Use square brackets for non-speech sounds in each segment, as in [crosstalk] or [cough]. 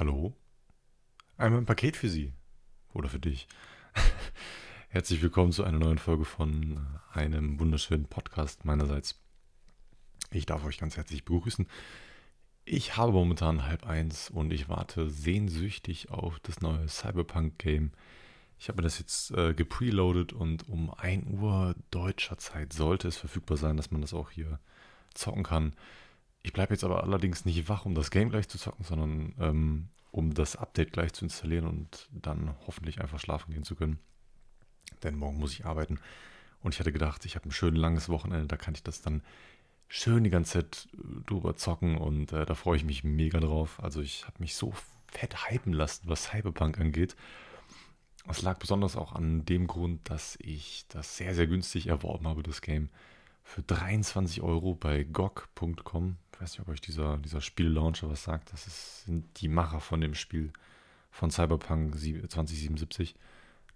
Hallo? Einmal ein Paket für Sie. Oder für dich. [laughs] Herzlich willkommen zu einer neuen Folge von einem wunderschönen Podcast meinerseits. Ich darf euch ganz herzlich begrüßen. Ich habe momentan halb eins und ich warte sehnsüchtig auf das neue Cyberpunk-Game. Ich habe das jetzt äh, gepreloadet und um 1 Uhr deutscher Zeit sollte es verfügbar sein, dass man das auch hier zocken kann. Ich bleibe jetzt aber allerdings nicht wach, um das Game gleich zu zocken, sondern ähm, um das Update gleich zu installieren und dann hoffentlich einfach schlafen gehen zu können. Denn morgen muss ich arbeiten. Und ich hatte gedacht, ich habe ein schön langes Wochenende, da kann ich das dann schön die ganze Zeit äh, drüber zocken und äh, da freue ich mich mega drauf. Also ich habe mich so fett hypen lassen, was Cyberpunk angeht. Es lag besonders auch an dem Grund, dass ich das sehr, sehr günstig erworben habe, das Game. Für 23 Euro bei GOG.com ich weiß nicht, ob euch dieser, dieser Spiellauncher was sagt. Das ist, sind die Macher von dem Spiel von Cyberpunk 2077.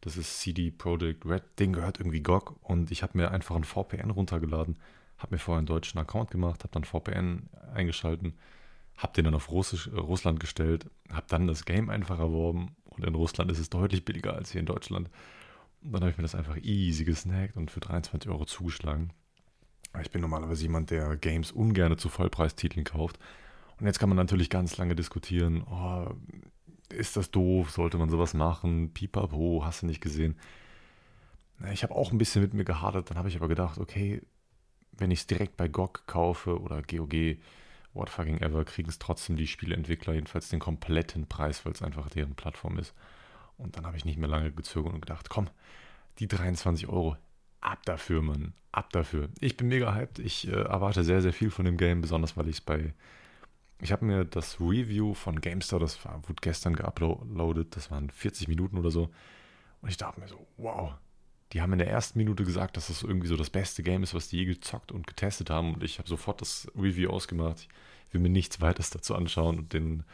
Das ist CD Projekt Red. Den gehört irgendwie GOG und ich habe mir einfach ein VPN runtergeladen, habe mir vorher einen deutschen Account gemacht, habe dann VPN eingeschalten, habe den dann auf Russisch, äh, Russland gestellt, habe dann das Game einfach erworben und in Russland ist es deutlich billiger als hier in Deutschland. Und dann habe ich mir das einfach easy gesnackt und für 23 Euro zugeschlagen. Ich bin normalerweise jemand, der Games ungern zu Vollpreistiteln kauft. Und jetzt kann man natürlich ganz lange diskutieren, oh, ist das doof, sollte man sowas machen, pipapo, hast du nicht gesehen. Ich habe auch ein bisschen mit mir gehadert, dann habe ich aber gedacht, okay, wenn ich es direkt bei GOG kaufe oder GOG, what fucking ever, kriegen es trotzdem die Spieleentwickler jedenfalls den kompletten Preis, weil es einfach deren Plattform ist. Und dann habe ich nicht mehr lange gezögert und gedacht, komm, die 23 Euro, ab dafür, Mann. Ab dafür. Ich bin mega hyped. Ich äh, erwarte sehr, sehr viel von dem Game, besonders weil ich es bei. Ich habe mir das Review von GameStar, das war, wurde gestern geuploadet, das waren 40 Minuten oder so. Und ich dachte mir so, wow. Die haben in der ersten Minute gesagt, dass das irgendwie so das beste Game ist, was die je gezockt und getestet haben. Und ich habe sofort das Review ausgemacht. Ich will mir nichts weiteres dazu anschauen und den,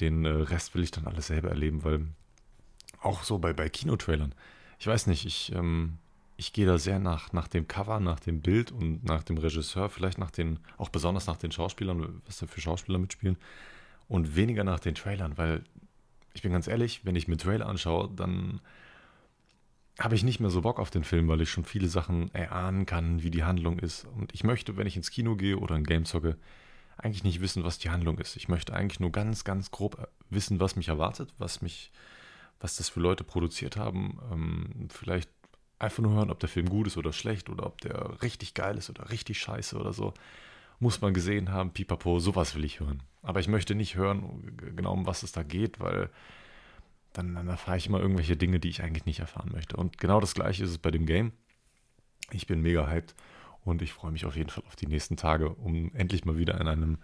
den äh, Rest will ich dann alles selber erleben, weil auch so bei, bei Kinotrailern. Ich weiß nicht, ich ähm, ich gehe da sehr nach, nach dem Cover, nach dem Bild und nach dem Regisseur, vielleicht nach den, auch besonders nach den Schauspielern, was da für Schauspieler mitspielen und weniger nach den Trailern, weil ich bin ganz ehrlich, wenn ich mir Trailer anschaue, dann habe ich nicht mehr so Bock auf den Film, weil ich schon viele Sachen erahnen kann, wie die Handlung ist. Und ich möchte, wenn ich ins Kino gehe oder ein Game zocke, eigentlich nicht wissen, was die Handlung ist. Ich möchte eigentlich nur ganz, ganz grob wissen, was mich erwartet, was mich, was das für Leute produziert haben. Ähm, vielleicht einfach nur hören, ob der Film gut ist oder schlecht oder ob der richtig geil ist oder richtig scheiße oder so. Muss man gesehen haben, pipapo, sowas will ich hören. Aber ich möchte nicht hören, genau um was es da geht, weil dann, dann erfahre ich immer irgendwelche Dinge, die ich eigentlich nicht erfahren möchte. Und genau das gleiche ist es bei dem Game. Ich bin mega hyped und ich freue mich auf jeden Fall auf die nächsten Tage, um endlich mal wieder in einem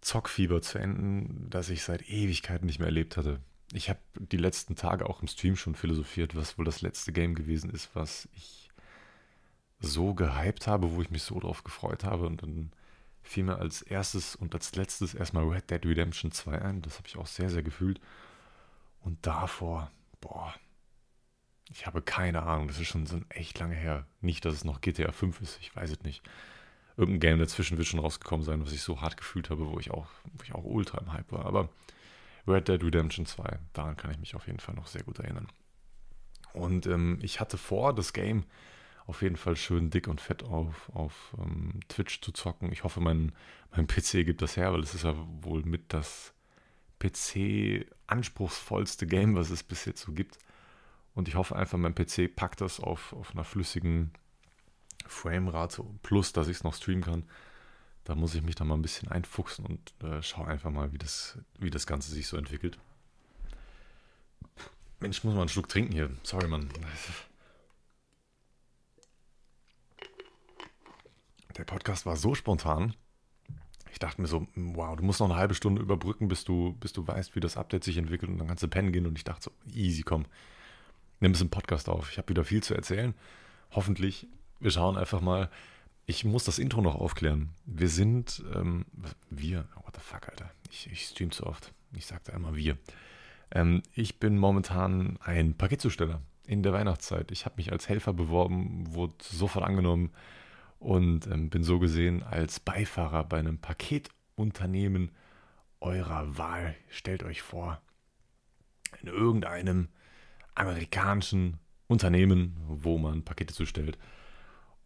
Zockfieber zu enden, das ich seit Ewigkeiten nicht mehr erlebt hatte ich habe die letzten Tage auch im Stream schon philosophiert, was wohl das letzte Game gewesen ist, was ich so gehypt habe, wo ich mich so drauf gefreut habe. Und dann fiel mir als erstes und als letztes erstmal Red Dead Redemption 2 ein. Das habe ich auch sehr, sehr gefühlt. Und davor, boah, ich habe keine Ahnung, das ist schon so echt lange her. Nicht, dass es noch GTA 5 ist, ich weiß es nicht. Irgendein Game dazwischen wird schon rausgekommen sein, was ich so hart gefühlt habe, wo ich auch, wo ich auch ultra im Hype war. Aber Red Dead Redemption 2. Daran kann ich mich auf jeden Fall noch sehr gut erinnern. Und ähm, ich hatte vor, das Game auf jeden Fall schön dick und fett auf, auf ähm, Twitch zu zocken. Ich hoffe, mein, mein PC gibt das her, weil es ist ja wohl mit das PC-anspruchsvollste Game, was es bis jetzt so gibt. Und ich hoffe einfach, mein PC packt das auf, auf einer flüssigen Framerate plus, dass ich es noch streamen kann. Da muss ich mich dann mal ein bisschen einfuchsen und äh, schaue einfach mal, wie das, wie das Ganze sich so entwickelt. Mensch, ich muss mal einen Schluck trinken hier. Sorry, Mann. Der Podcast war so spontan. Ich dachte mir so, wow, du musst noch eine halbe Stunde überbrücken, bis du, bis du weißt, wie das Update sich entwickelt und dann kannst du pennen gehen. Und ich dachte so, easy, komm, nimm es im Podcast auf. Ich habe wieder viel zu erzählen. Hoffentlich. Wir schauen einfach mal, ich muss das Intro noch aufklären. Wir sind, ähm, wir, oh, what the fuck, Alter. Ich, ich stream zu oft. Ich sagte einmal wir. Ähm, ich bin momentan ein Paketzusteller in der Weihnachtszeit. Ich habe mich als Helfer beworben, wurde sofort angenommen und ähm, bin so gesehen als Beifahrer bei einem Paketunternehmen eurer Wahl. Stellt euch vor, in irgendeinem amerikanischen Unternehmen, wo man Pakete zustellt.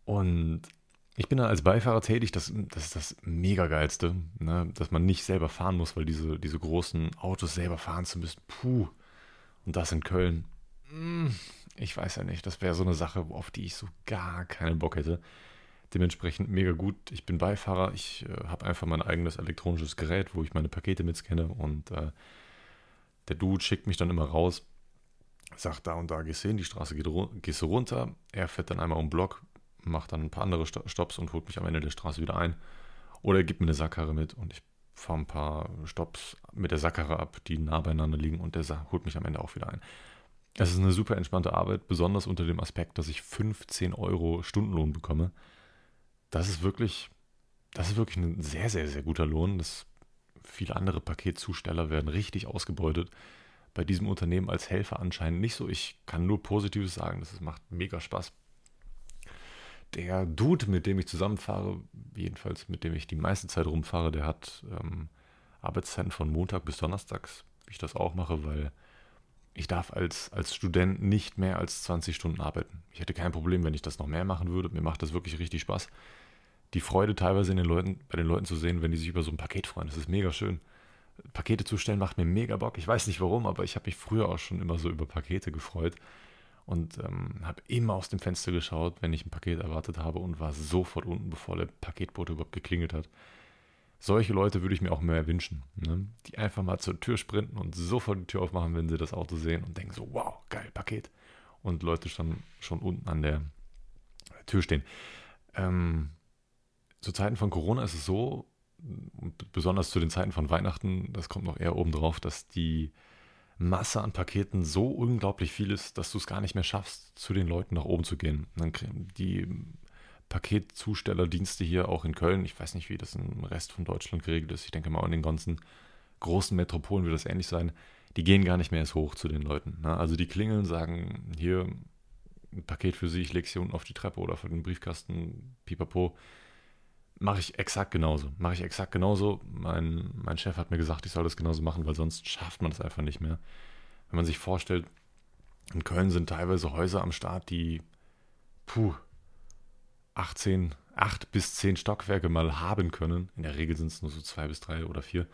Und ich bin da als Beifahrer tätig, das, das ist das mega geilste, ne? dass man nicht selber fahren muss, weil diese, diese großen Autos selber fahren zu müssen, puh. Und das in Köln, hm, ich weiß ja nicht, das wäre so eine Sache, auf die ich so gar keinen Bock hätte. Dementsprechend mega gut. Ich bin Beifahrer, ich äh, habe einfach mein eigenes elektronisches Gerät, wo ich meine Pakete mitscanne und äh, der Dude schickt mich dann immer raus, sagt da und da gehst du hin, die Straße geht gehst du runter, er fährt dann einmal um den Block, macht dann ein paar andere Stops und holt mich am Ende der Straße wieder ein. Oder er gibt mir eine Sackkarre mit und ich fahre ein paar Stops mit der Sackkarre ab, die nah beieinander liegen und der holt mich am Ende auch wieder ein. Es ist eine super entspannte Arbeit, besonders unter dem Aspekt, dass ich 15 Euro Stundenlohn bekomme. Das ist wirklich, das ist wirklich ein sehr, sehr, sehr guter Lohn. Das, viele andere Paketzusteller werden richtig ausgebeutet. Bei diesem Unternehmen als Helfer anscheinend nicht so. Ich kann nur Positives sagen, das macht mega Spaß der Dude, mit dem ich zusammenfahre, jedenfalls mit dem ich die meiste Zeit rumfahre, der hat ähm, Arbeitszeiten von Montag bis Donnerstags, wie ich das auch mache, weil ich darf als, als Student nicht mehr als 20 Stunden arbeiten. Ich hätte kein Problem, wenn ich das noch mehr machen würde. Mir macht das wirklich richtig Spaß. Die Freude teilweise in den Leuten, bei den Leuten zu sehen, wenn die sich über so ein Paket freuen. Das ist mega schön. Pakete zustellen macht mir mega Bock. Ich weiß nicht warum, aber ich habe mich früher auch schon immer so über Pakete gefreut und ähm, habe immer aus dem Fenster geschaut, wenn ich ein Paket erwartet habe und war sofort unten, bevor der Paketbote überhaupt geklingelt hat. Solche Leute würde ich mir auch mehr wünschen, ne? die einfach mal zur Tür sprinten und sofort die Tür aufmachen, wenn sie das Auto sehen und denken so, wow, geil, Paket. Und Leute schon, schon unten an der Tür stehen. Ähm, zu Zeiten von Corona ist es so, und besonders zu den Zeiten von Weihnachten, das kommt noch eher oben drauf, dass die Masse an Paketen so unglaublich viel ist, dass du es gar nicht mehr schaffst, zu den Leuten nach oben zu gehen. dann die Paketzustellerdienste hier auch in Köln, ich weiß nicht, wie das im Rest von Deutschland geregelt ist, ich denke mal in den ganzen großen Metropolen wird das ähnlich sein, die gehen gar nicht mehr erst hoch zu den Leuten. Ne? Also die klingeln, sagen, hier ein Paket für Sie, ich lege es hier unten auf die Treppe oder für den Briefkasten, pipapo. Mache ich exakt genauso. Mache ich exakt genauso. Mein, mein Chef hat mir gesagt, ich soll das genauso machen, weil sonst schafft man das einfach nicht mehr. Wenn man sich vorstellt, in Köln sind teilweise Häuser am Start, die puh, 18, 8 bis 10 Stockwerke mal haben können. In der Regel sind es nur so zwei bis drei oder vier.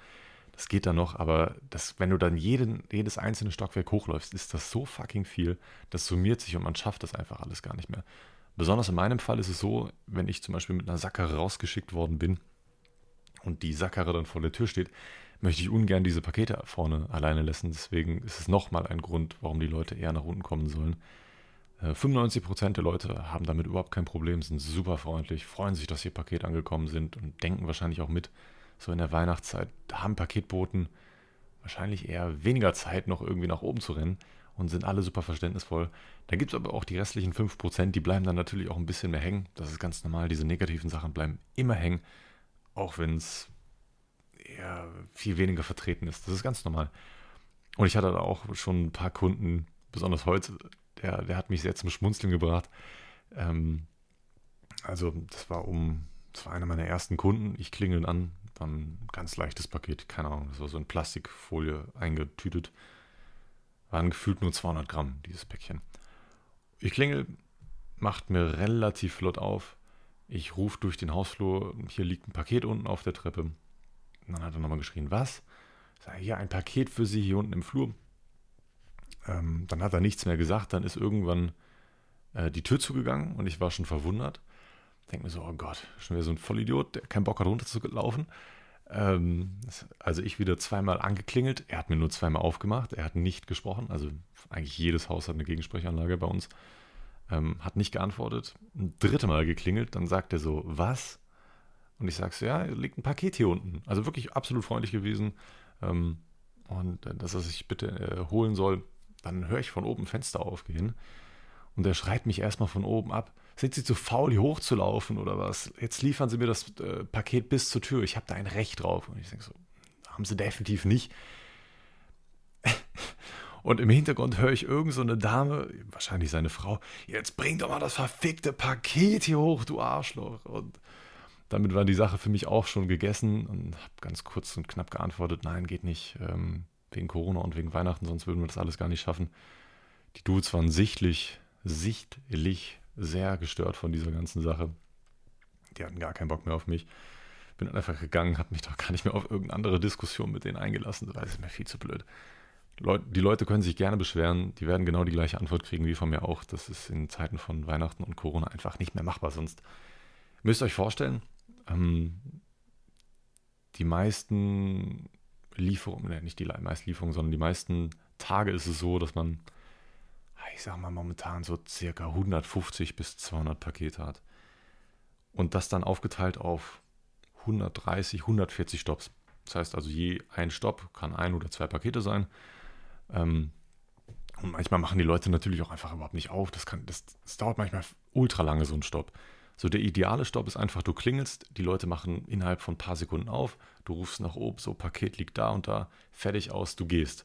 Das geht dann noch, aber das, wenn du dann jeden, jedes einzelne Stockwerk hochläufst, ist das so fucking viel. Das summiert sich und man schafft das einfach alles gar nicht mehr. Besonders in meinem Fall ist es so, wenn ich zum Beispiel mit einer Sackkarre rausgeschickt worden bin und die Sackkarre dann vor der Tür steht, möchte ich ungern diese Pakete vorne alleine lassen. Deswegen ist es nochmal ein Grund, warum die Leute eher nach unten kommen sollen. 95% äh, der Leute haben damit überhaupt kein Problem, sind super freundlich, freuen sich, dass ihr Paket angekommen sind und denken wahrscheinlich auch mit. So in der Weihnachtszeit haben Paketboten wahrscheinlich eher weniger Zeit, noch irgendwie nach oben zu rennen und sind alle super verständnisvoll. Da gibt es aber auch die restlichen 5%, die bleiben dann natürlich auch ein bisschen mehr hängen. Das ist ganz normal. Diese negativen Sachen bleiben immer hängen, auch wenn es eher viel weniger vertreten ist. Das ist ganz normal. Und ich hatte da auch schon ein paar Kunden, besonders heute, der, der hat mich sehr zum Schmunzeln gebracht. Ähm, also, das war um, das war einer meiner ersten Kunden. Ich klingel an, dann ein ganz leichtes Paket, keine Ahnung, das war so in Plastikfolie eingetütet. Waren gefühlt nur 200 Gramm, dieses Päckchen. Ich klingel, macht mir relativ flott auf. Ich rufe durch den Hausflur, hier liegt ein Paket unten auf der Treppe. Und dann hat er nochmal geschrien, was? Ich sage, hier ein Paket für Sie hier unten im Flur. Ähm, dann hat er nichts mehr gesagt, dann ist irgendwann äh, die Tür zugegangen und ich war schon verwundert. Denke mir so, oh Gott, schon wieder so ein Vollidiot, der keinen Bock hat runterzulaufen. Ähm, also ich wieder zweimal angeklingelt. Er hat mir nur zweimal aufgemacht. Er hat nicht gesprochen. Also eigentlich jedes Haus hat eine Gegensprechanlage bei uns. Ähm, hat nicht geantwortet. Ein dritte Mal geklingelt. Dann sagt er so, was? Und ich sage so, ja, liegt ein Paket hier unten. Also wirklich absolut freundlich gewesen. Ähm, und äh, dass er sich bitte äh, holen soll. Dann höre ich von oben Fenster aufgehen. Und er schreit mich erstmal von oben ab sind Sie zu faul, hier hochzulaufen oder was? Jetzt liefern Sie mir das äh, Paket bis zur Tür. Ich habe da ein Recht drauf. Und ich denke so, haben Sie definitiv nicht. [laughs] Und im Hintergrund höre ich irgend so eine Dame, wahrscheinlich seine Frau, jetzt bring doch mal das verfickte Paket hier hoch, du Arschloch. Und damit war die Sache für mich auch schon gegessen und habe ganz kurz und knapp geantwortet, nein, geht nicht, ähm, wegen Corona und wegen Weihnachten, sonst würden wir das alles gar nicht schaffen. Die Dudes waren sichtlich, sichtlich sehr gestört von dieser ganzen Sache. Die hatten gar keinen Bock mehr auf mich. Bin einfach gegangen, habe mich doch gar nicht mehr auf irgendeine andere Diskussion mit denen eingelassen, es ist mir viel zu blöd. Die Leute können sich gerne beschweren, die werden genau die gleiche Antwort kriegen wie von mir auch. Das ist in Zeiten von Weihnachten und Corona einfach nicht mehr machbar. Sonst müsst ihr euch vorstellen, ähm, die meisten Lieferungen, ne, nicht die meisten Lieferungen, sondern die meisten Tage ist es so, dass man, ich sag mal, momentan so circa 150 bis 200 Pakete hat. Und das dann aufgeteilt auf 130, 140 Stops. Das heißt also, je ein Stopp kann ein oder zwei Pakete sein. Ähm, und manchmal machen die Leute natürlich auch einfach überhaupt nicht auf. Das, kann, das, das dauert manchmal ultra lange, so ein Stopp. So der ideale Stopp ist einfach, du klingelst, die Leute machen innerhalb von ein paar Sekunden auf, du rufst nach oben, so Paket liegt da und da, fertig aus, du gehst.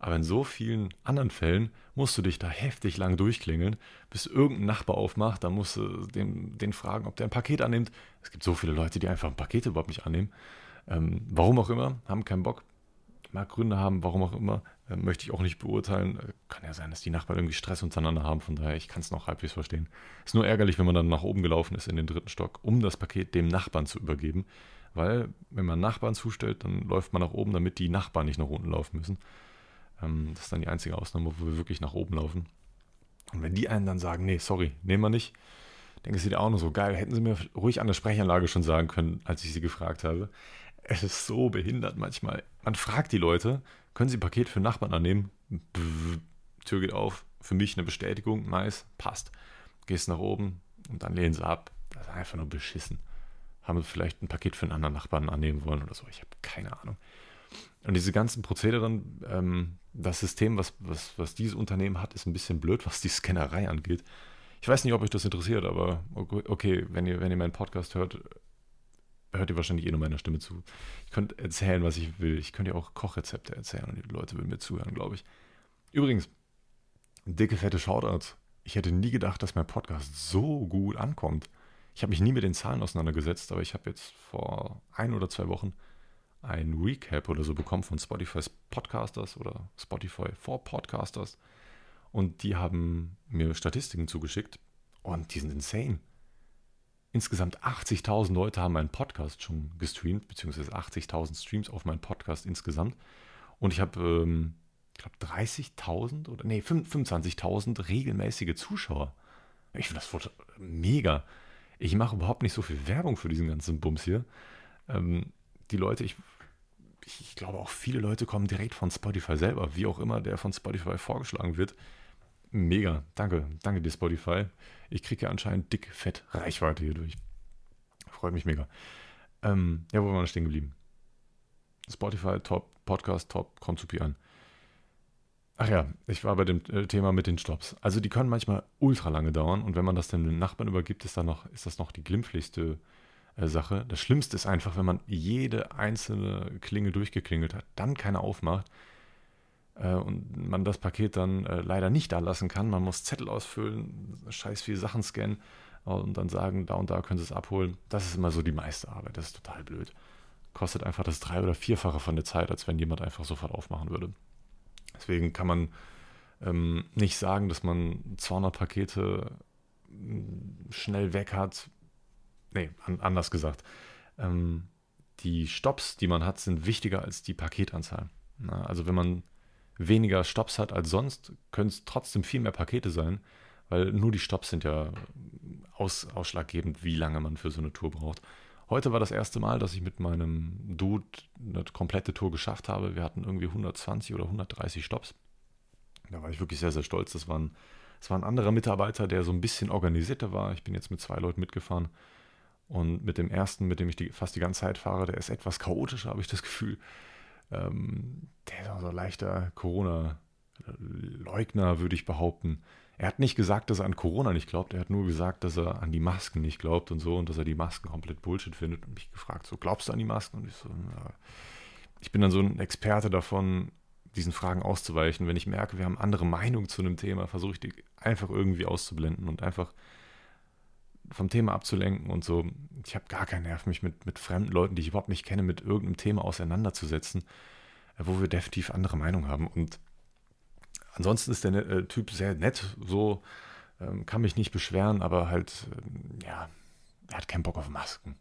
Aber in so vielen anderen Fällen musst du dich da heftig lang durchklingeln, bis irgendein Nachbar aufmacht, dann musst du den, den fragen, ob der ein Paket annimmt. Es gibt so viele Leute, die einfach ein Paket überhaupt nicht annehmen. Ähm, warum auch immer, haben keinen Bock, mag Gründe haben, warum auch immer, äh, möchte ich auch nicht beurteilen. Äh, kann ja sein, dass die Nachbarn irgendwie Stress untereinander haben, von daher, ich kann es noch halbwegs verstehen. Ist nur ärgerlich, wenn man dann nach oben gelaufen ist in den dritten Stock, um das Paket dem Nachbarn zu übergeben. Weil, wenn man Nachbarn zustellt, dann läuft man nach oben, damit die Nachbarn nicht nach unten laufen müssen. Ähm, das ist dann die einzige Ausnahme, wo wir wirklich nach oben laufen. Und wenn die einen dann sagen, nee, sorry, nehmen wir nicht, denke ich, auch nur so geil. Hätten sie mir ruhig an der Sprechanlage schon sagen können, als ich sie gefragt habe. Es ist so behindert manchmal. Man fragt die Leute, können Sie ein Paket für Nachbarn annehmen? Tür geht auf, für mich eine Bestätigung, nice, passt. Gehst nach oben und dann lehnen sie ab. Das ist einfach nur beschissen. Haben sie vielleicht ein Paket für einen anderen Nachbarn annehmen wollen oder so. Ich habe keine Ahnung. Und diese ganzen Prozederen, ähm, das System, was, was, was dieses Unternehmen hat, ist ein bisschen blöd, was die Scannerei angeht. Ich weiß nicht, ob euch das interessiert, aber okay, wenn ihr, wenn ihr meinen Podcast hört, hört ihr wahrscheinlich eh nur meiner Stimme zu. Ich könnte erzählen, was ich will. Ich könnte ja auch Kochrezepte erzählen und die Leute würden mir zuhören, glaube ich. Übrigens, dicke, fette Shoutouts. Ich hätte nie gedacht, dass mein Podcast so gut ankommt. Ich habe mich nie mit den Zahlen auseinandergesetzt, aber ich habe jetzt vor ein oder zwei Wochen ein Recap oder so bekommen von Spotify's Podcasters oder Spotify for Podcasters. Und die haben mir Statistiken zugeschickt und die sind insane. Insgesamt 80.000 Leute haben meinen Podcast schon gestreamt, beziehungsweise 80.000 Streams auf meinen Podcast insgesamt. Und ich habe, ähm, ich glaube, 30.000 oder nee, 25.000 regelmäßige Zuschauer. Ich finde das mega. Ich mache überhaupt nicht so viel Werbung für diesen ganzen Bums hier. Ähm, die Leute, ich, ich glaube auch viele Leute kommen direkt von Spotify selber, wie auch immer der von Spotify vorgeschlagen wird. Mega. Danke. Danke dir, Spotify. Ich kriege ja anscheinend dick, fett Reichweite hier durch. Freut mich mega. Ähm, ja, wo waren wir stehen geblieben? Spotify, top, Podcast, top, kommt zu Pi an. Ach ja, ich war bei dem äh, Thema mit den Stops. Also die können manchmal ultra lange dauern und wenn man das den Nachbarn übergibt, ist, dann noch, ist das noch die glimpflichste äh, Sache. Das Schlimmste ist einfach, wenn man jede einzelne Klinge durchgeklingelt hat, dann keine aufmacht, äh, und man das Paket dann äh, leider nicht da lassen kann. Man muss Zettel ausfüllen, scheiß viele Sachen scannen und dann sagen, da und da können Sie es abholen. Das ist immer so die meiste Arbeit. Das ist total blöd. Kostet einfach das drei- oder vierfache von der Zeit, als wenn jemand einfach sofort aufmachen würde. Deswegen kann man ähm, nicht sagen, dass man 200 Pakete schnell weg hat. Nee, an, anders gesagt. Ähm, die Stops, die man hat, sind wichtiger als die Paketanzahl. Na, also wenn man weniger Stops hat als sonst, können es trotzdem viel mehr Pakete sein, weil nur die Stops sind ja aus, ausschlaggebend, wie lange man für so eine Tour braucht. Heute war das erste Mal, dass ich mit meinem Dude eine komplette Tour geschafft habe. Wir hatten irgendwie 120 oder 130 Stops. Da war ich wirklich sehr, sehr stolz. Das, waren, das war ein anderer Mitarbeiter, der so ein bisschen organisierter war. Ich bin jetzt mit zwei Leuten mitgefahren. Und mit dem ersten, mit dem ich die, fast die ganze Zeit fahre, der ist etwas chaotischer, habe ich das Gefühl. Ähm, der ist auch so ein leichter Corona-Leugner, würde ich behaupten. Er hat nicht gesagt, dass er an Corona nicht glaubt, er hat nur gesagt, dass er an die Masken nicht glaubt und so und dass er die Masken komplett Bullshit findet und mich gefragt, so glaubst du an die Masken? Und ich so, ja. ich bin dann so ein Experte davon, diesen Fragen auszuweichen. Wenn ich merke, wir haben andere Meinungen zu einem Thema, versuche ich die einfach irgendwie auszublenden und einfach vom Thema abzulenken und so. Ich habe gar keinen Nerv, mich mit, mit fremden Leuten, die ich überhaupt nicht kenne, mit irgendeinem Thema auseinanderzusetzen, äh, wo wir definitiv andere Meinung haben. Und ansonsten ist der äh, Typ sehr nett, so ähm, kann mich nicht beschweren, aber halt, äh, ja, er hat keinen Bock auf Masken.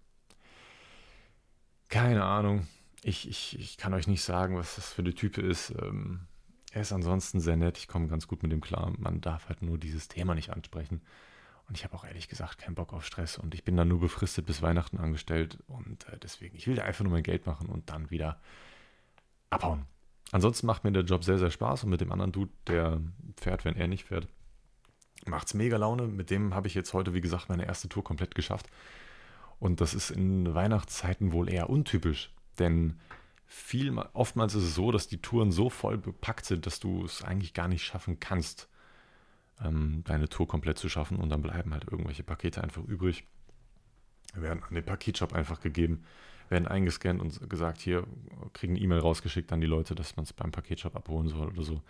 Keine Ahnung. Ich, ich, ich kann euch nicht sagen, was das für eine Type ist. Ähm, er ist ansonsten sehr nett. Ich komme ganz gut mit ihm klar. Man darf halt nur dieses Thema nicht ansprechen. Und ich habe auch ehrlich gesagt keinen Bock auf Stress. Und ich bin dann nur befristet bis Weihnachten angestellt. Und äh, deswegen, ich will da einfach nur mein Geld machen und dann wieder abhauen. Ansonsten macht mir der Job sehr, sehr Spaß. Und mit dem anderen Dude, der fährt, wenn er nicht fährt, macht es mega Laune. Mit dem habe ich jetzt heute, wie gesagt, meine erste Tour komplett geschafft. Und das ist in Weihnachtszeiten wohl eher untypisch. Denn viel, oftmals ist es so, dass die Touren so voll bepackt sind, dass du es eigentlich gar nicht schaffen kannst, ähm, deine Tour komplett zu schaffen und dann bleiben halt irgendwelche Pakete einfach übrig. Werden an den Paketshop einfach gegeben, werden eingescannt und gesagt, hier kriegen E-Mail rausgeschickt an die Leute, dass man es beim Paketshop abholen soll oder so.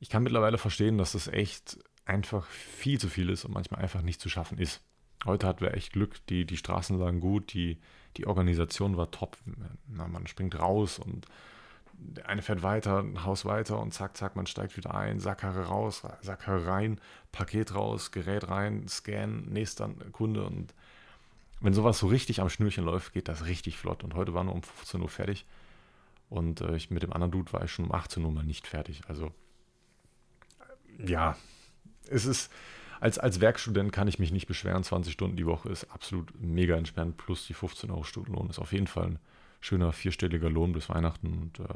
Ich kann mittlerweile verstehen, dass das echt einfach viel zu viel ist und manchmal einfach nicht zu schaffen ist. Heute hatten wir echt Glück, die, die Straßen lagen gut, die, die Organisation war top. Na, man springt raus und der eine fährt weiter, ein Haus weiter und zack, zack, man steigt wieder ein, Sackkarre raus, Sackkarre rein, Paket raus, Gerät rein, Scan, nächster Kunde und wenn sowas so richtig am Schnürchen läuft, geht das richtig flott. Und heute waren wir um 15 Uhr fertig und äh, ich, mit dem anderen Dude war ich schon um 18 Uhr mal nicht fertig. Also ja, es ist, als, als Werkstudent kann ich mich nicht beschweren. 20 Stunden die Woche ist absolut mega entspannt, plus die 15 Euro Stundenlohn ist auf jeden Fall ein schöner vierstelliger Lohn bis Weihnachten und äh,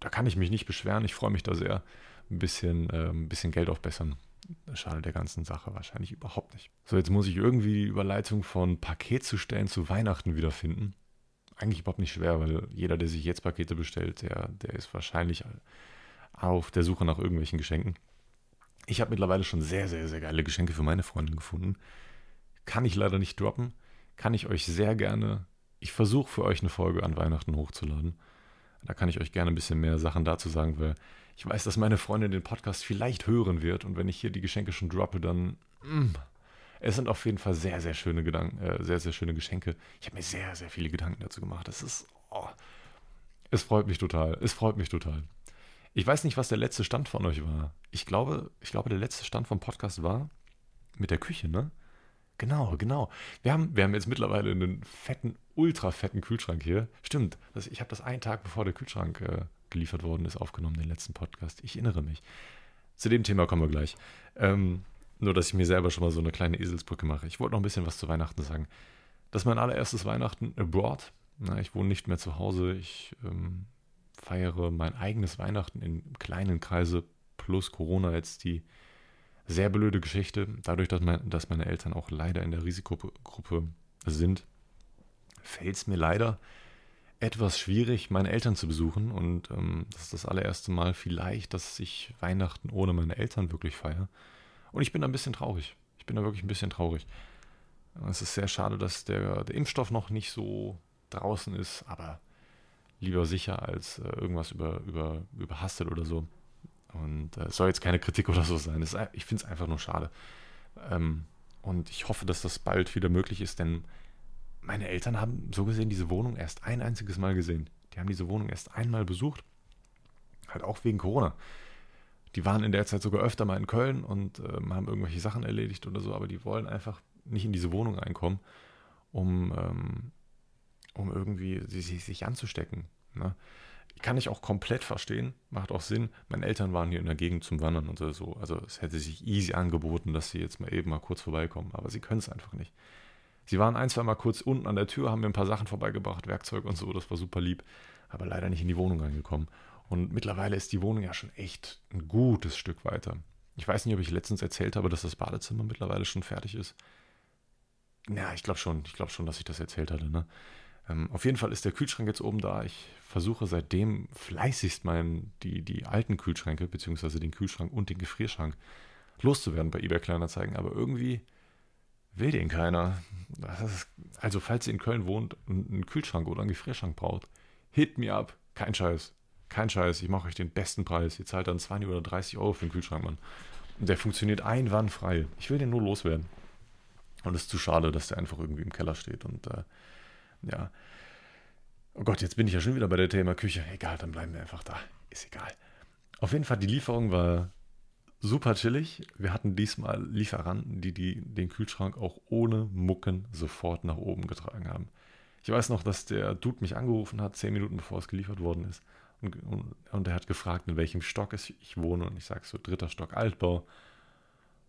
da kann ich mich nicht beschweren. Ich freue mich da sehr. Ein bisschen, äh, ein bisschen Geld aufbessern. Schade der ganzen Sache wahrscheinlich überhaupt nicht. So, jetzt muss ich irgendwie die Überleitung von Paket zu stellen zu Weihnachten wiederfinden. Eigentlich überhaupt nicht schwer, weil jeder, der sich jetzt Pakete bestellt, der, der ist wahrscheinlich auf der Suche nach irgendwelchen Geschenken. Ich habe mittlerweile schon sehr, sehr, sehr geile Geschenke für meine Freundin gefunden. Kann ich leider nicht droppen. Kann ich euch sehr gerne. Ich versuche für euch eine Folge an Weihnachten hochzuladen. Da kann ich euch gerne ein bisschen mehr Sachen dazu sagen, weil ich weiß, dass meine Freundin den Podcast vielleicht hören wird. Und wenn ich hier die Geschenke schon droppe, dann. Mm, es sind auf jeden Fall sehr, sehr schöne Gedanken, äh, sehr, sehr schöne Geschenke. Ich habe mir sehr, sehr viele Gedanken dazu gemacht. Das ist. Oh, es freut mich total. Es freut mich total. Ich weiß nicht, was der letzte Stand von euch war. Ich glaube, ich glaube, der letzte Stand vom Podcast war mit der Küche, ne? Genau, genau. Wir haben, wir haben jetzt mittlerweile einen fetten, ultra fetten Kühlschrank hier. Stimmt, das, ich habe das einen Tag bevor der Kühlschrank äh, geliefert worden ist, aufgenommen, den letzten Podcast. Ich erinnere mich. Zu dem Thema kommen wir gleich. Ähm, nur, dass ich mir selber schon mal so eine kleine Eselsbrücke mache. Ich wollte noch ein bisschen was zu Weihnachten sagen. Das ist mein allererstes Weihnachten abroad. Na, ich wohne nicht mehr zu Hause. Ich ähm, feiere mein eigenes Weihnachten in kleinen Kreise plus Corona jetzt die sehr blöde Geschichte. Dadurch, dass, mein, dass meine Eltern auch leider in der Risikogruppe sind, fällt es mir leider etwas schwierig, meine Eltern zu besuchen. Und ähm, das ist das allererste Mal vielleicht, dass ich Weihnachten ohne meine Eltern wirklich feiere. Und ich bin da ein bisschen traurig. Ich bin da wirklich ein bisschen traurig. Es ist sehr schade, dass der, der Impfstoff noch nicht so draußen ist, aber lieber sicher als äh, irgendwas über, über, überhastet oder so. Und äh, es äh, soll jetzt keine Kritik oder so sein. Ist, ich finde es einfach nur schade. Ähm, und ich hoffe, dass das bald wieder möglich ist, denn meine Eltern haben so gesehen diese Wohnung erst ein einziges Mal gesehen. Die haben diese Wohnung erst einmal besucht. Halt auch wegen Corona. Die waren in der Zeit sogar öfter mal in Köln und ähm, haben irgendwelche Sachen erledigt oder so, aber die wollen einfach nicht in diese Wohnung reinkommen, um ähm, um irgendwie sich, sich anzustecken. Ne? Kann ich auch komplett verstehen, macht auch Sinn. Meine Eltern waren hier in der Gegend zum Wandern und so. Also es hätte sich easy angeboten, dass sie jetzt mal eben mal kurz vorbeikommen, aber sie können es einfach nicht. Sie waren ein, zwei Mal kurz unten an der Tür, haben mir ein paar Sachen vorbeigebracht, Werkzeug und so, das war super lieb, aber leider nicht in die Wohnung reingekommen. Und mittlerweile ist die Wohnung ja schon echt ein gutes Stück weiter. Ich weiß nicht, ob ich letztens erzählt habe, dass das Badezimmer mittlerweile schon fertig ist. Ja, ich glaube schon. Ich glaube schon, dass ich das erzählt hatte. Ne? Ähm, auf jeden Fall ist der Kühlschrank jetzt oben da. Ich versuche seitdem fleißigst mein, die, die alten Kühlschränke, beziehungsweise den Kühlschrank und den Gefrierschrank loszuwerden bei eBay Kleinanzeigen, aber irgendwie will den keiner. Ist, also, falls ihr in Köln wohnt und einen Kühlschrank oder einen Gefrierschrank braucht, hit me up. Kein Scheiß. Kein Scheiß. Ich mache euch den besten Preis. Ihr zahlt dann 20 oder 30 Euro für den Kühlschrank, Mann. Und der funktioniert einwandfrei. Ich will den nur loswerden. Und es ist zu schade, dass der einfach irgendwie im Keller steht. Und äh, ja. Oh Gott, jetzt bin ich ja schon wieder bei der Thema Küche. Egal, dann bleiben wir einfach da. Ist egal. Auf jeden Fall, die Lieferung war super chillig. Wir hatten diesmal Lieferanten, die, die den Kühlschrank auch ohne Mucken sofort nach oben getragen haben. Ich weiß noch, dass der Dude mich angerufen hat, zehn Minuten bevor es geliefert worden ist. Und, und, und er hat gefragt, in welchem Stock ich wohne. Und ich sage so, dritter Stock Altbau.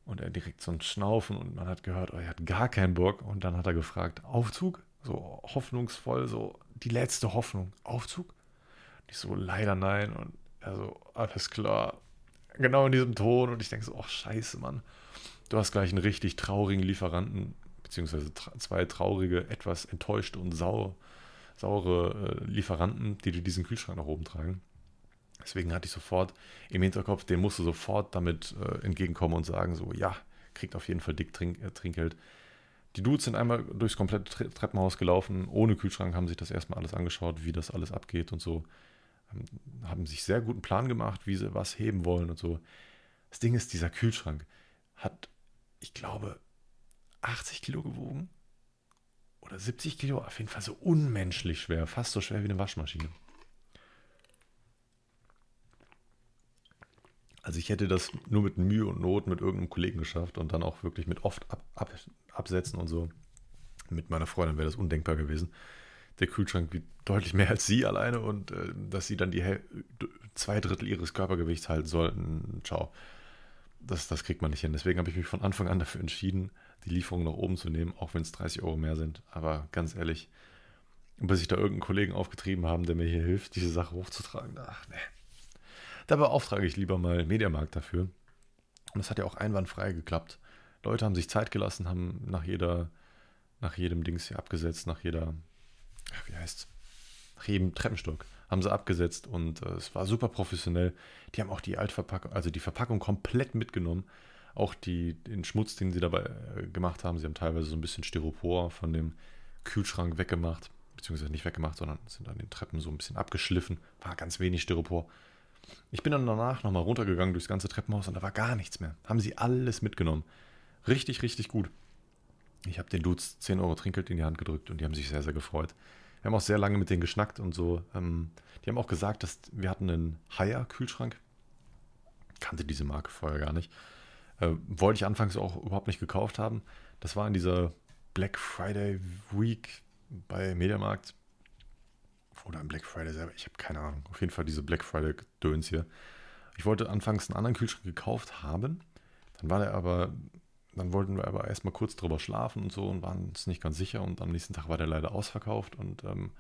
Und er direkt so ein Schnaufen und man hat gehört, oh, er hat gar keinen Bock. Und dann hat er gefragt, Aufzug? So hoffnungsvoll, so die letzte Hoffnung. Aufzug? Und ich so, leider nein. Und er so, alles klar. Genau in diesem Ton. Und ich denke so, oh scheiße, Mann. Du hast gleich einen richtig traurigen Lieferanten, beziehungsweise zwei traurige, etwas enttäuschte und sauer saure äh, Lieferanten, die dir diesen Kühlschrank nach oben tragen. Deswegen hatte ich sofort im Hinterkopf, den musst du sofort damit äh, entgegenkommen und sagen, so, ja, kriegt auf jeden Fall dick Trink, äh, Trinkgeld. Die Dudes sind einmal durchs komplette Tre Treppenhaus gelaufen, ohne Kühlschrank, haben sich das erstmal alles angeschaut, wie das alles abgeht und so. Haben, haben sich sehr guten Plan gemacht, wie sie was heben wollen und so. Das Ding ist, dieser Kühlschrank hat, ich glaube, 80 Kilo gewogen oder 70 Kilo, auf jeden Fall so unmenschlich schwer, fast so schwer wie eine Waschmaschine. Also ich hätte das nur mit Mühe und Not mit irgendeinem Kollegen geschafft und dann auch wirklich mit oft ab, ab, absetzen und so. Mit meiner Freundin wäre das undenkbar gewesen. Der Kühlschrank wiegt deutlich mehr als sie alleine und äh, dass sie dann die zwei Drittel ihres Körpergewichts halten sollten, ciao. Das, das kriegt man nicht hin. Deswegen habe ich mich von Anfang an dafür entschieden, die Lieferung nach oben zu nehmen, auch wenn es 30 Euro mehr sind. Aber ganz ehrlich, bis ich da irgendeinen Kollegen aufgetrieben haben, der mir hier hilft, diese Sache hochzutragen, ach nee. Da beauftrage ich lieber mal Mediamarkt dafür. Und das hat ja auch einwandfrei geklappt. Leute haben sich Zeit gelassen, haben nach jeder, nach jedem Dings hier abgesetzt, nach jeder, wie heißt's, nach jedem Treppenstock haben sie abgesetzt und äh, es war super professionell. Die haben auch die Altverpackung, also die Verpackung komplett mitgenommen auch die, den Schmutz, den sie dabei äh, gemacht haben. Sie haben teilweise so ein bisschen Styropor von dem Kühlschrank weggemacht, beziehungsweise nicht weggemacht, sondern sind an den Treppen so ein bisschen abgeschliffen. War ganz wenig Styropor. Ich bin dann danach nochmal runtergegangen durchs ganze Treppenhaus und da war gar nichts mehr. Haben sie alles mitgenommen. Richtig, richtig gut. Ich habe den Dudes 10 Euro Trinkgeld in die Hand gedrückt und die haben sich sehr, sehr gefreut. Wir haben auch sehr lange mit denen geschnackt und so. Ähm, die haben auch gesagt, dass wir hatten einen Haier-Kühlschrank. Kannte diese Marke vorher gar nicht. Äh, wollte ich anfangs auch überhaupt nicht gekauft haben. Das war in dieser Black Friday Week bei Mediamarkt. Oder im Black Friday selber. Ich habe keine Ahnung. Auf jeden Fall diese Black Friday Döns hier. Ich wollte anfangs einen anderen Kühlschrank gekauft haben. Dann war der aber, dann wollten wir aber erstmal kurz drüber schlafen und so und waren uns nicht ganz sicher. Und am nächsten Tag war der leider ausverkauft. Und ähm,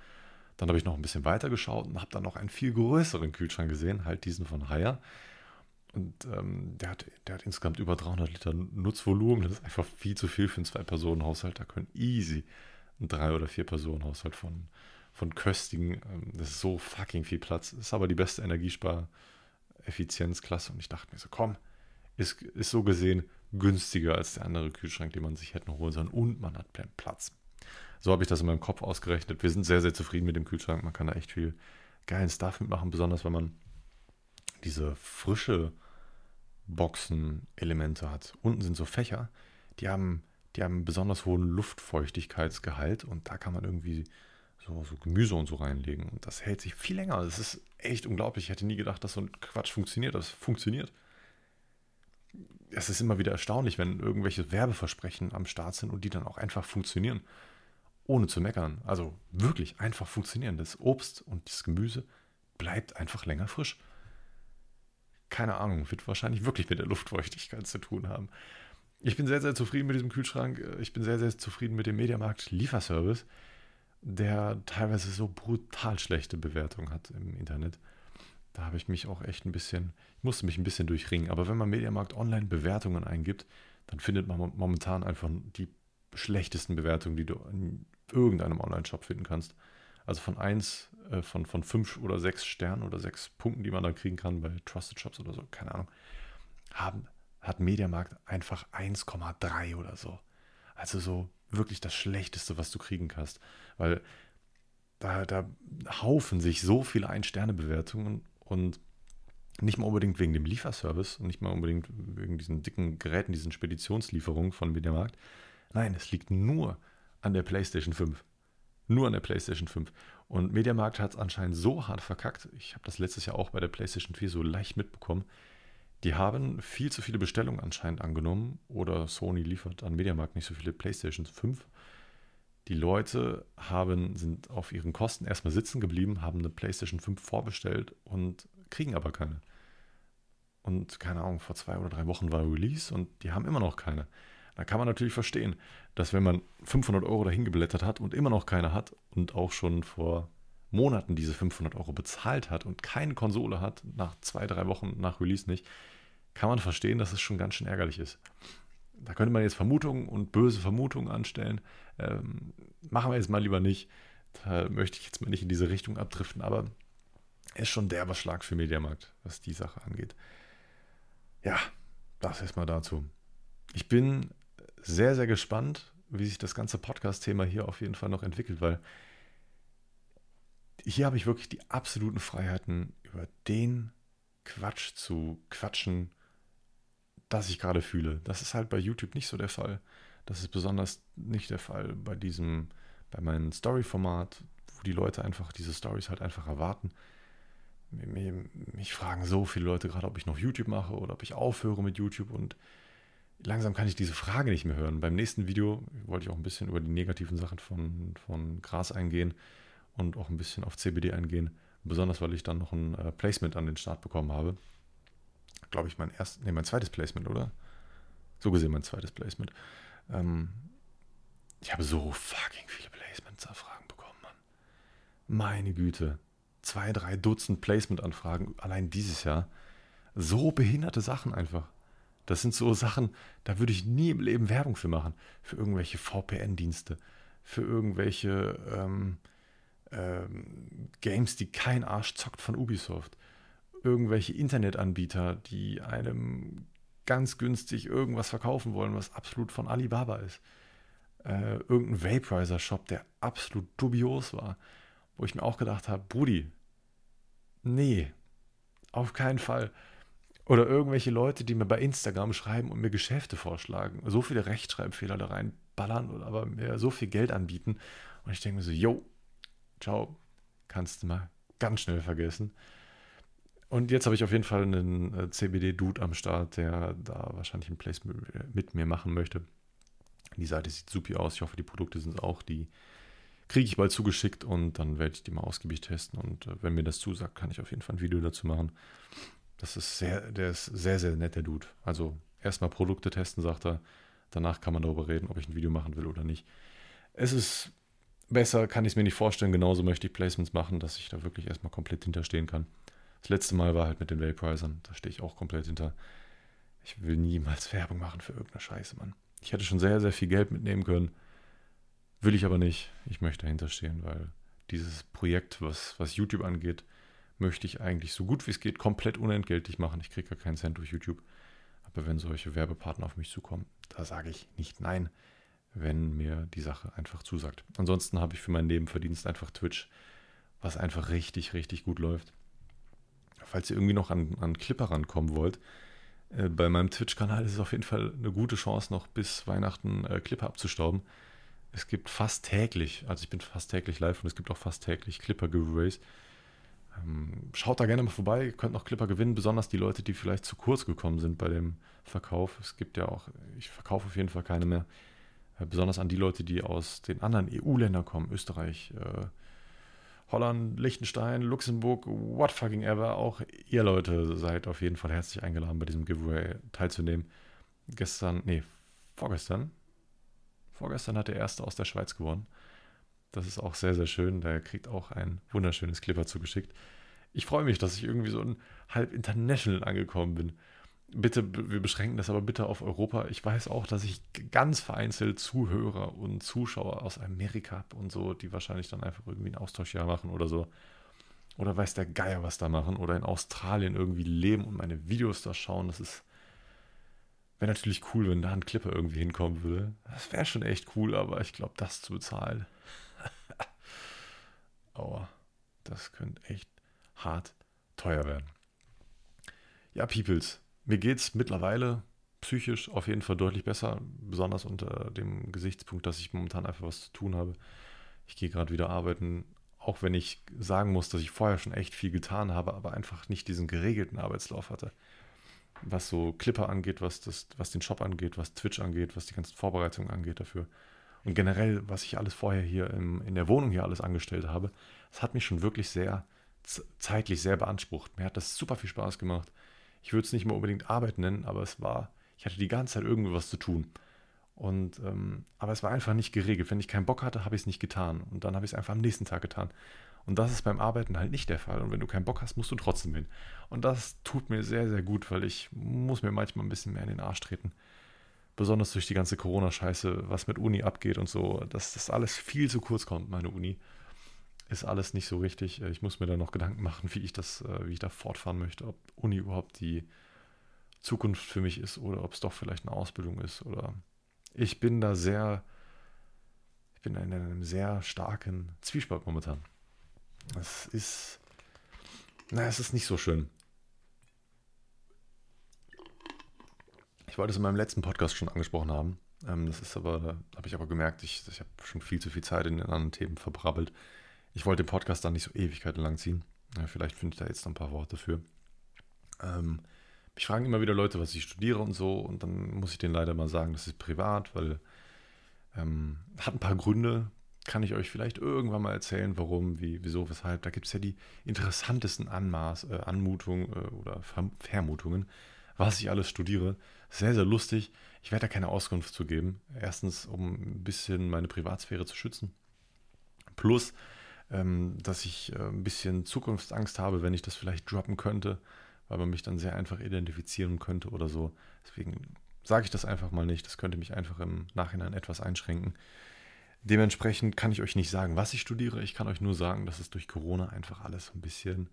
dann habe ich noch ein bisschen weiter geschaut und habe dann noch einen viel größeren Kühlschrank gesehen, halt diesen von Haier. Und ähm, der, hat, der hat insgesamt über 300 Liter Nutzvolumen. Das ist einfach viel zu viel für einen Zwei-Personen-Haushalt. Da können easy ein Drei- oder Vier-Personen-Haushalt von, von köstigen. Ähm, das ist so fucking viel Platz. Das ist aber die beste Energiespar-Effizienzklasse. Und ich dachte mir so, komm, ist, ist so gesehen günstiger als der andere Kühlschrank, den man sich hätte holen sollen. Und man hat Platz. So habe ich das in meinem Kopf ausgerechnet. Wir sind sehr, sehr zufrieden mit dem Kühlschrank. Man kann da echt viel geilen Stuff mitmachen, besonders wenn man diese frische Boxen-Elemente hat. Unten sind so Fächer, die haben, die haben besonders hohen Luftfeuchtigkeitsgehalt und da kann man irgendwie so, so Gemüse und so reinlegen. Und das hält sich viel länger. Das ist echt unglaublich. Ich hätte nie gedacht, dass so ein Quatsch funktioniert. Das funktioniert. Es ist immer wieder erstaunlich, wenn irgendwelche Werbeversprechen am Start sind und die dann auch einfach funktionieren. Ohne zu meckern. Also wirklich einfach funktionieren. Das Obst und das Gemüse bleibt einfach länger frisch keine Ahnung, wird wahrscheinlich wirklich mit der Luftfeuchtigkeit zu tun haben. Ich bin sehr, sehr zufrieden mit diesem Kühlschrank. Ich bin sehr, sehr zufrieden mit dem Mediamarkt Lieferservice, der teilweise so brutal schlechte Bewertungen hat im Internet. Da habe ich mich auch echt ein bisschen, ich musste mich ein bisschen durchringen. Aber wenn man Mediamarkt online Bewertungen eingibt, dann findet man momentan einfach die schlechtesten Bewertungen, die du in irgendeinem Online-Shop finden kannst. Also von 1, äh, von, von 5 oder 6 Sternen oder 6 Punkten, die man dann kriegen kann bei Trusted Shops oder so, keine Ahnung, haben, hat Mediamarkt einfach 1,3 oder so. Also so wirklich das Schlechteste, was du kriegen kannst. Weil da, da haufen sich so viele Ein-Sterne-Bewertungen und nicht mal unbedingt wegen dem Lieferservice und nicht mal unbedingt wegen diesen dicken Geräten, diesen Speditionslieferungen von Mediamarkt. Nein, es liegt nur an der PlayStation 5. Nur an der PlayStation 5. Und Mediamarkt hat es anscheinend so hart verkackt. Ich habe das letztes Jahr auch bei der PlayStation 4 so leicht mitbekommen. Die haben viel zu viele Bestellungen anscheinend angenommen oder Sony liefert an Mediamarkt nicht so viele PlayStations 5. Die Leute haben, sind auf ihren Kosten erstmal sitzen geblieben, haben eine PlayStation 5 vorbestellt und kriegen aber keine. Und keine Ahnung, vor zwei oder drei Wochen war Release und die haben immer noch keine. Da kann man natürlich verstehen, dass wenn man 500 Euro dahin geblättert hat und immer noch keine hat und auch schon vor Monaten diese 500 Euro bezahlt hat und keine Konsole hat, nach zwei, drei Wochen nach Release nicht, kann man verstehen, dass es schon ganz schön ärgerlich ist. Da könnte man jetzt Vermutungen und böse Vermutungen anstellen. Ähm, machen wir jetzt mal lieber nicht. Da möchte ich jetzt mal nicht in diese Richtung abdriften, aber ist schon derber Schlag für Mediamarkt, was die Sache angeht. Ja, das erstmal dazu. Ich bin sehr, sehr gespannt, wie sich das ganze Podcast-Thema hier auf jeden Fall noch entwickelt, weil hier habe ich wirklich die absoluten Freiheiten, über den Quatsch zu quatschen, das ich gerade fühle. Das ist halt bei YouTube nicht so der Fall. Das ist besonders nicht der Fall bei diesem, bei meinem Story-Format, wo die Leute einfach diese Stories halt einfach erwarten. Mich fragen so viele Leute gerade, ob ich noch YouTube mache oder ob ich aufhöre mit YouTube und langsam kann ich diese Frage nicht mehr hören. Beim nächsten Video wollte ich auch ein bisschen über die negativen Sachen von, von Gras eingehen und auch ein bisschen auf CBD eingehen. Besonders, weil ich dann noch ein äh, Placement an den Start bekommen habe. Glaube ich, mein erstes, nee, mein zweites Placement, oder? So gesehen mein zweites Placement. Ähm, ich habe so fucking viele Placement-Anfragen bekommen, Mann. Meine Güte. Zwei, drei Dutzend Placement-Anfragen allein dieses Jahr. So behinderte Sachen einfach. Das sind so Sachen, da würde ich nie im Leben Werbung für machen. Für irgendwelche VPN-Dienste, für irgendwelche ähm, ähm, Games, die kein Arsch zockt von Ubisoft. Irgendwelche Internetanbieter, die einem ganz günstig irgendwas verkaufen wollen, was absolut von Alibaba ist. Äh, irgendein Vaporizer-Shop, der absolut dubios war. Wo ich mir auch gedacht habe, Brudi, nee, auf keinen Fall. Oder irgendwelche Leute, die mir bei Instagram schreiben und mir Geschäfte vorschlagen, so viele Rechtschreibfehler da reinballern oder aber mir so viel Geld anbieten. Und ich denke mir so, yo, ciao, kannst du mal ganz schnell vergessen. Und jetzt habe ich auf jeden Fall einen äh, CBD-Dude am Start, der da wahrscheinlich ein Place mit mir machen möchte. Die Seite sieht super aus. Ich hoffe, die Produkte sind es auch. Die kriege ich bald zugeschickt und dann werde ich die mal ausgiebig testen. Und äh, wenn mir das zusagt, kann ich auf jeden Fall ein Video dazu machen. Das ist sehr, der ist sehr, sehr nett, der Dude. Also erstmal Produkte testen, sagt er. Danach kann man darüber reden, ob ich ein Video machen will oder nicht. Es ist besser, kann ich es mir nicht vorstellen. Genauso möchte ich Placements machen, dass ich da wirklich erstmal komplett hinterstehen kann. Das letzte Mal war halt mit den Vaporizern. Da stehe ich auch komplett hinter. Ich will niemals [laughs] Werbung machen für irgendeine Scheiße, Mann. Ich hätte schon sehr, sehr viel Geld mitnehmen können. Will ich aber nicht. Ich möchte dahinter stehen, weil dieses Projekt, was, was YouTube angeht, möchte ich eigentlich so gut wie es geht komplett unentgeltlich machen. Ich kriege ja keinen Cent durch YouTube. Aber wenn solche Werbepartner auf mich zukommen, da sage ich nicht nein, wenn mir die Sache einfach zusagt. Ansonsten habe ich für meinen Nebenverdienst einfach Twitch, was einfach richtig, richtig gut läuft. Falls ihr irgendwie noch an, an Clipper rankommen wollt, äh, bei meinem Twitch-Kanal ist es auf jeden Fall eine gute Chance, noch bis Weihnachten äh, Clipper abzustauben. Es gibt fast täglich, also ich bin fast täglich live und es gibt auch fast täglich Clipper-Giveaways. Ähm, schaut da gerne mal vorbei, ihr könnt noch Clipper gewinnen, besonders die Leute, die vielleicht zu kurz gekommen sind bei dem Verkauf. Es gibt ja auch, ich verkaufe auf jeden Fall keine mehr. Besonders an die Leute, die aus den anderen EU-Ländern kommen, Österreich, äh, Holland, Liechtenstein, Luxemburg, what fucking ever. Auch ihr Leute seid auf jeden Fall herzlich eingeladen, bei diesem Giveaway teilzunehmen. Gestern, nee, vorgestern. Vorgestern hat der Erste aus der Schweiz gewonnen. Das ist auch sehr, sehr schön. Der kriegt auch ein wunderschönes Clipper zugeschickt. Ich freue mich, dass ich irgendwie so ein halb international angekommen bin. Bitte, wir beschränken das aber bitte auf Europa. Ich weiß auch, dass ich ganz vereinzelt Zuhörer und Zuschauer aus Amerika habe und so, die wahrscheinlich dann einfach irgendwie ein Austauschjahr machen oder so. Oder weiß der Geier, was da machen. Oder in Australien irgendwie leben und meine Videos da schauen. Das ist. Wäre natürlich cool, wenn da ein Clipper irgendwie hinkommen würde. Das wäre schon echt cool, aber ich glaube, das zu bezahlen. [laughs] Aua, das könnte echt hart teuer werden. Ja, Peoples, mir geht es mittlerweile psychisch auf jeden Fall deutlich besser, besonders unter dem Gesichtspunkt, dass ich momentan einfach was zu tun habe. Ich gehe gerade wieder arbeiten, auch wenn ich sagen muss, dass ich vorher schon echt viel getan habe, aber einfach nicht diesen geregelten Arbeitslauf hatte. Was so Clipper angeht, was, das, was den Shop angeht, was Twitch angeht, was die ganzen Vorbereitungen angeht dafür. Und generell, was ich alles vorher hier im, in der Wohnung hier alles angestellt habe, das hat mich schon wirklich sehr zeitlich sehr beansprucht. Mir hat das super viel Spaß gemacht. Ich würde es nicht mal unbedingt Arbeit nennen, aber es war, ich hatte die ganze Zeit irgendwie was zu tun. Und, ähm, aber es war einfach nicht geregelt. Wenn ich keinen Bock hatte, habe ich es nicht getan. Und dann habe ich es einfach am nächsten Tag getan. Und das ist beim Arbeiten halt nicht der Fall. Und wenn du keinen Bock hast, musst du trotzdem hin. Und das tut mir sehr, sehr gut, weil ich muss mir manchmal ein bisschen mehr in den Arsch treten. Besonders durch die ganze Corona-Scheiße, was mit Uni abgeht und so, dass das alles viel zu kurz kommt, meine Uni. Ist alles nicht so richtig. Ich muss mir da noch Gedanken machen, wie ich das, äh, wie ich da fortfahren möchte, ob Uni überhaupt die Zukunft für mich ist oder ob es doch vielleicht eine Ausbildung ist oder ich bin da sehr, ich bin in einem sehr starken Zwiespalt momentan. Es ist, na, es ist nicht so schön. Ich wollte es in meinem letzten Podcast schon angesprochen haben. Ähm, das ist aber, habe ich aber gemerkt, ich, ich habe schon viel zu viel Zeit in den anderen Themen verbrabbelt. Ich wollte den Podcast dann nicht so Ewigkeiten lang ziehen. Ja, vielleicht finde ich da jetzt noch ein paar Worte für. Ähm, mich fragen immer wieder Leute, was ich studiere und so, und dann muss ich denen leider mal sagen, das ist privat, weil ähm, hat ein paar Gründe. Kann ich euch vielleicht irgendwann mal erzählen, warum, wie, wieso, weshalb. Da gibt es ja die interessantesten Anmaß, äh, Anmutungen äh, oder Vermutungen, was ich alles studiere. Sehr, sehr lustig. Ich werde da keine Auskunft zu geben. Erstens, um ein bisschen meine Privatsphäre zu schützen. Plus, dass ich äh, ein bisschen Zukunftsangst habe, wenn ich das vielleicht droppen könnte weil man mich dann sehr einfach identifizieren könnte oder so. Deswegen sage ich das einfach mal nicht. Das könnte mich einfach im Nachhinein etwas einschränken. Dementsprechend kann ich euch nicht sagen, was ich studiere. Ich kann euch nur sagen, dass es durch Corona einfach alles ein bisschen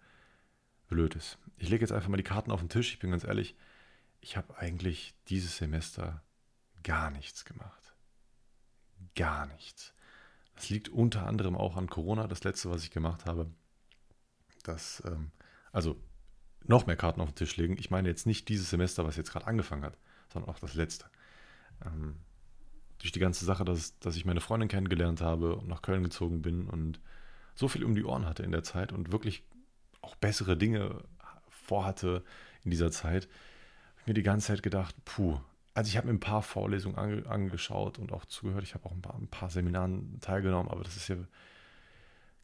blöd ist. Ich lege jetzt einfach mal die Karten auf den Tisch. Ich bin ganz ehrlich, ich habe eigentlich dieses Semester gar nichts gemacht. Gar nichts. Das liegt unter anderem auch an Corona, das letzte, was ich gemacht habe. Das, ähm, also noch mehr Karten auf den Tisch legen. Ich meine jetzt nicht dieses Semester, was jetzt gerade angefangen hat, sondern auch das letzte. Ähm, durch die ganze Sache, dass, dass ich meine Freundin kennengelernt habe und nach Köln gezogen bin und so viel um die Ohren hatte in der Zeit und wirklich auch bessere Dinge vorhatte in dieser Zeit, habe ich mir die ganze Zeit gedacht, puh, also ich habe mir ein paar Vorlesungen ange, angeschaut und auch zugehört, ich habe auch ein paar, ein paar Seminaren teilgenommen, aber das ist ja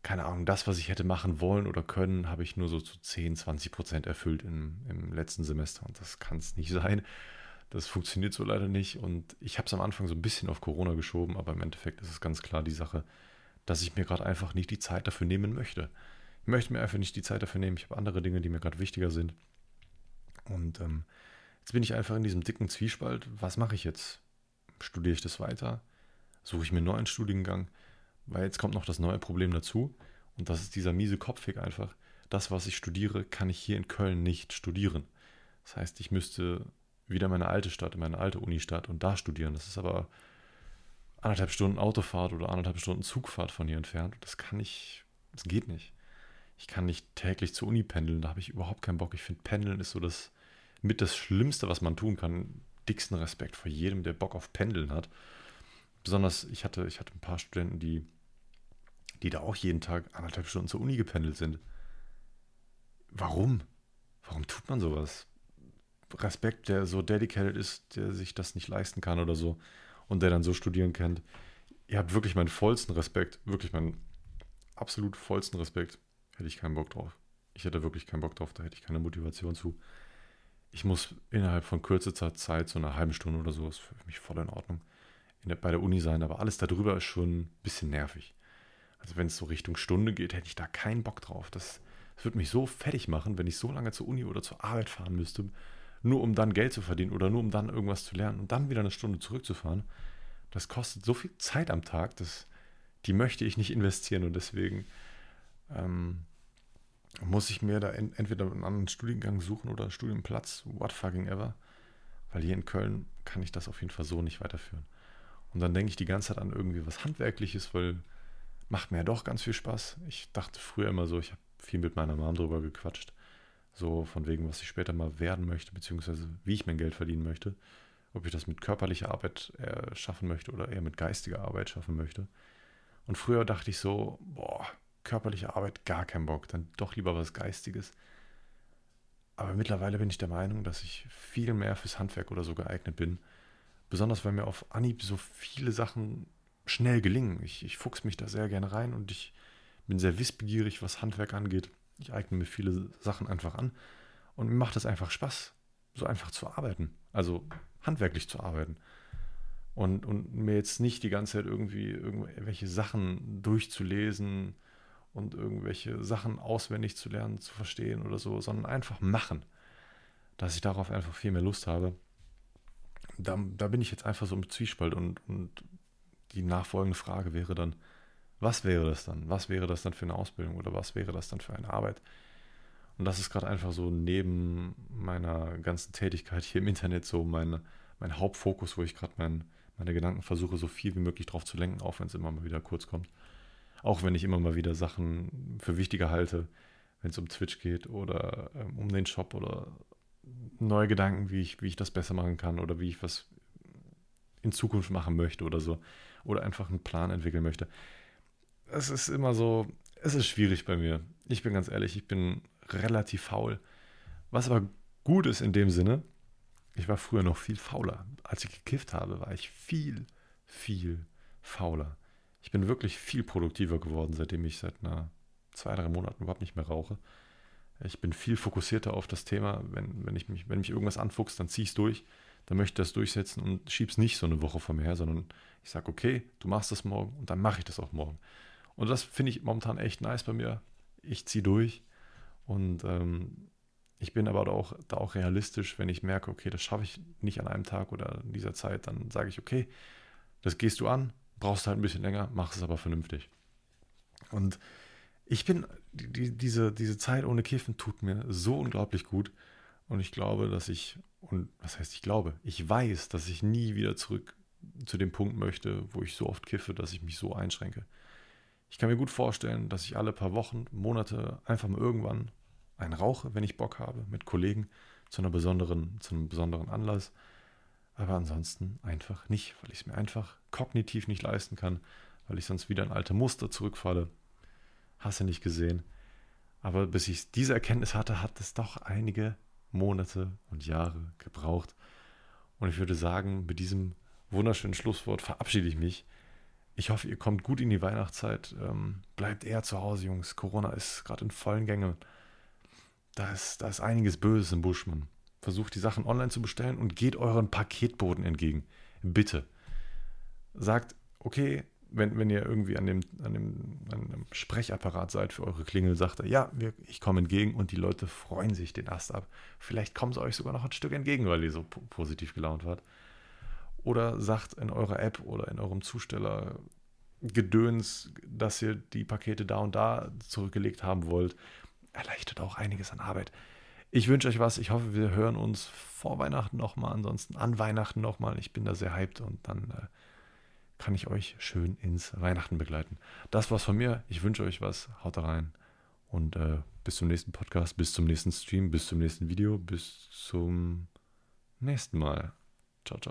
keine Ahnung, das, was ich hätte machen wollen oder können, habe ich nur so zu 10, 20 Prozent erfüllt im, im letzten Semester. Und das kann es nicht sein. Das funktioniert so leider nicht. Und ich habe es am Anfang so ein bisschen auf Corona geschoben, aber im Endeffekt ist es ganz klar die Sache, dass ich mir gerade einfach nicht die Zeit dafür nehmen möchte. Ich möchte mir einfach nicht die Zeit dafür nehmen. Ich habe andere Dinge, die mir gerade wichtiger sind. Und ähm, jetzt bin ich einfach in diesem dicken Zwiespalt. Was mache ich jetzt? Studiere ich das weiter? Suche ich mir einen neuen Studiengang? Weil jetzt kommt noch das neue Problem dazu. Und das ist dieser miese Kopfweg einfach. Das, was ich studiere, kann ich hier in Köln nicht studieren. Das heißt, ich müsste wieder meine alte Stadt, meine alte Unistadt und da studieren. Das ist aber anderthalb Stunden Autofahrt oder anderthalb Stunden Zugfahrt von hier entfernt. Das kann ich, das geht nicht. Ich kann nicht täglich zur Uni pendeln, da habe ich überhaupt keinen Bock. Ich finde, Pendeln ist so das mit das Schlimmste, was man tun kann. Dicksten Respekt vor jedem, der Bock auf Pendeln hat. Besonders, ich hatte, ich hatte ein paar Studenten, die die da auch jeden Tag anderthalb Stunden zur Uni gependelt sind. Warum? Warum tut man sowas? Respekt, der so dedicated ist, der sich das nicht leisten kann oder so und der dann so studieren kennt. Ihr habt wirklich meinen vollsten Respekt, wirklich meinen absolut vollsten Respekt. Hätte ich keinen Bock drauf. Ich hätte wirklich keinen Bock drauf, da hätte ich keine Motivation zu. Ich muss innerhalb von kürzester Zeit, so einer halben Stunde oder so, ist für mich voll in Ordnung, in der, bei der Uni sein, aber alles darüber ist schon ein bisschen nervig. Also wenn es so Richtung Stunde geht, hätte ich da keinen Bock drauf. Das, das würde mich so fertig machen, wenn ich so lange zur Uni oder zur Arbeit fahren müsste, nur um dann Geld zu verdienen oder nur um dann irgendwas zu lernen und dann wieder eine Stunde zurückzufahren. Das kostet so viel Zeit am Tag, dass, die möchte ich nicht investieren und deswegen ähm, muss ich mir da entweder einen anderen Studiengang suchen oder einen Studienplatz, what fucking ever. Weil hier in Köln kann ich das auf jeden Fall so nicht weiterführen. Und dann denke ich die ganze Zeit an irgendwie was Handwerkliches, weil macht mir ja doch ganz viel Spaß. Ich dachte früher immer so, ich habe viel mit meiner Mom drüber gequatscht. So von wegen, was ich später mal werden möchte, beziehungsweise wie ich mein Geld verdienen möchte. ob ich das mit körperlicher Arbeit schaffen möchte oder eher mit geistiger Arbeit schaffen möchte. Und früher dachte ich so, boah, körperliche Arbeit gar keinen Bock, dann doch lieber was Geistiges. Aber mittlerweile bin ich der Meinung, dass ich viel mehr fürs Handwerk oder so geeignet bin. Besonders weil mir auf Anhieb so viele Sachen schnell gelingen. Ich, ich fuchs mich da sehr gerne rein und ich bin sehr wissbegierig, was Handwerk angeht. Ich eigne mir viele Sachen einfach an und mir macht es einfach Spaß, so einfach zu arbeiten. Also handwerklich zu arbeiten. Und, und mir jetzt nicht die ganze Zeit irgendwie irgendwelche Sachen durchzulesen und irgendwelche Sachen auswendig zu lernen, zu verstehen oder so, sondern einfach machen. Dass ich darauf einfach viel mehr Lust habe. Da, da bin ich jetzt einfach so im Zwiespalt und, und die nachfolgende Frage wäre dann, was wäre das dann? Was wäre das dann für eine Ausbildung oder was wäre das dann für eine Arbeit? Und das ist gerade einfach so neben meiner ganzen Tätigkeit hier im Internet so meine, mein Hauptfokus, wo ich gerade mein, meine Gedanken versuche, so viel wie möglich drauf zu lenken, auch wenn es immer mal wieder kurz kommt. Auch wenn ich immer mal wieder Sachen für wichtiger halte, wenn es um Twitch geht oder ähm, um den Shop oder neue Gedanken, wie ich, wie ich das besser machen kann oder wie ich was in Zukunft machen möchte oder so. Oder einfach einen Plan entwickeln möchte. Es ist immer so, es ist schwierig bei mir. Ich bin ganz ehrlich, ich bin relativ faul. Was aber gut ist in dem Sinne, ich war früher noch viel fauler. Als ich gekifft habe, war ich viel, viel fauler. Ich bin wirklich viel produktiver geworden, seitdem ich seit einer zwei, drei Monaten überhaupt nicht mehr rauche. Ich bin viel fokussierter auf das Thema. Wenn, wenn, ich mich, wenn mich irgendwas anfuchst, dann ziehe ich es durch. Dann möchte ich das durchsetzen und schiebe es nicht so eine Woche vor mir her, sondern ich sage, okay, du machst das morgen und dann mache ich das auch morgen. Und das finde ich momentan echt nice bei mir. Ich ziehe durch und ähm, ich bin aber auch, da auch realistisch, wenn ich merke, okay, das schaffe ich nicht an einem Tag oder in dieser Zeit, dann sage ich, okay, das gehst du an, brauchst halt ein bisschen länger, mach es aber vernünftig. Und ich bin, die, diese, diese Zeit ohne Kiffen tut mir so unglaublich gut. Und ich glaube, dass ich, und was heißt ich glaube, ich weiß, dass ich nie wieder zurück zu dem Punkt möchte, wo ich so oft kiffe, dass ich mich so einschränke. Ich kann mir gut vorstellen, dass ich alle paar Wochen, Monate einfach mal irgendwann einen rauche, wenn ich Bock habe, mit Kollegen zu einer besonderen, zu einem besonderen Anlass. Aber ansonsten einfach nicht, weil ich es mir einfach kognitiv nicht leisten kann, weil ich sonst wieder in alte Muster zurückfalle. Hast du nicht gesehen. Aber bis ich diese Erkenntnis hatte, hat es doch einige Monate und Jahre gebraucht. Und ich würde sagen, mit diesem wunderschönen Schlusswort verabschiede ich mich. Ich hoffe, ihr kommt gut in die Weihnachtszeit. Ähm, bleibt eher zu Hause, Jungs. Corona ist gerade in vollen Gängen. Da ist, da ist einiges Böses im Busch, Mann. Versucht die Sachen online zu bestellen und geht euren Paketboden entgegen. Bitte. Sagt, okay, wenn, wenn ihr irgendwie an dem, an, dem, an dem Sprechapparat seid für eure Klingel, sagt er, ja, wir, ich komme entgegen und die Leute freuen sich den Ast ab. Vielleicht kommen sie euch sogar noch ein Stück entgegen, weil ihr so positiv gelaunt wart. Oder sagt in eurer App oder in eurem Zusteller Gedöns, dass ihr die Pakete da und da zurückgelegt haben wollt. Erleichtert auch einiges an Arbeit. Ich wünsche euch was. Ich hoffe, wir hören uns vor Weihnachten nochmal. Ansonsten an Weihnachten nochmal. Ich bin da sehr hyped und dann äh, kann ich euch schön ins Weihnachten begleiten. Das war's von mir. Ich wünsche euch was. Haut rein. Und äh, bis zum nächsten Podcast, bis zum nächsten Stream, bis zum nächsten Video, bis zum nächsten Mal. Ciao, ciao.